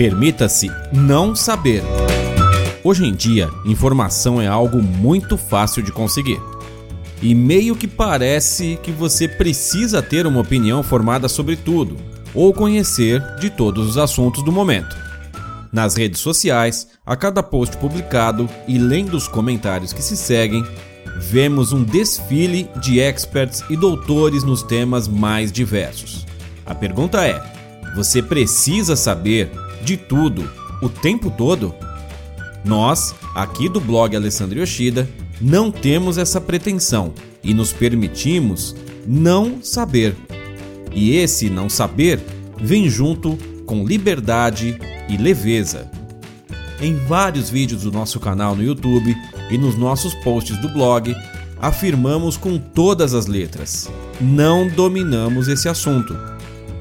Permita-se não saber. Hoje em dia, informação é algo muito fácil de conseguir. E meio que parece que você precisa ter uma opinião formada sobre tudo, ou conhecer de todos os assuntos do momento. Nas redes sociais, a cada post publicado e lendo os comentários que se seguem, vemos um desfile de experts e doutores nos temas mais diversos. A pergunta é: você precisa saber de tudo o tempo todo? Nós, aqui do blog Alessandro Yoshida, não temos essa pretensão e nos permitimos não saber. E esse não saber vem junto com liberdade e leveza. Em vários vídeos do nosso canal no YouTube e nos nossos posts do blog, afirmamos com todas as letras: não dominamos esse assunto.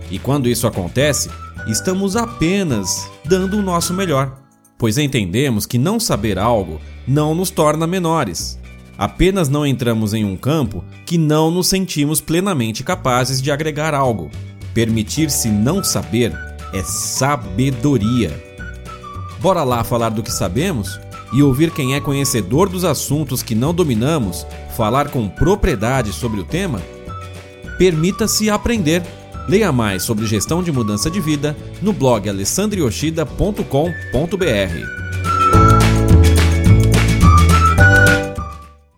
E quando isso acontece, estamos apenas dando o nosso melhor, pois entendemos que não saber algo não nos torna menores. Apenas não entramos em um campo que não nos sentimos plenamente capazes de agregar algo. Permitir-se não saber é sabedoria. Bora lá falar do que sabemos e ouvir quem é conhecedor dos assuntos que não dominamos falar com propriedade sobre o tema? Permita-se aprender. Leia mais sobre gestão de mudança de vida no blog alessandrioshida.com.br.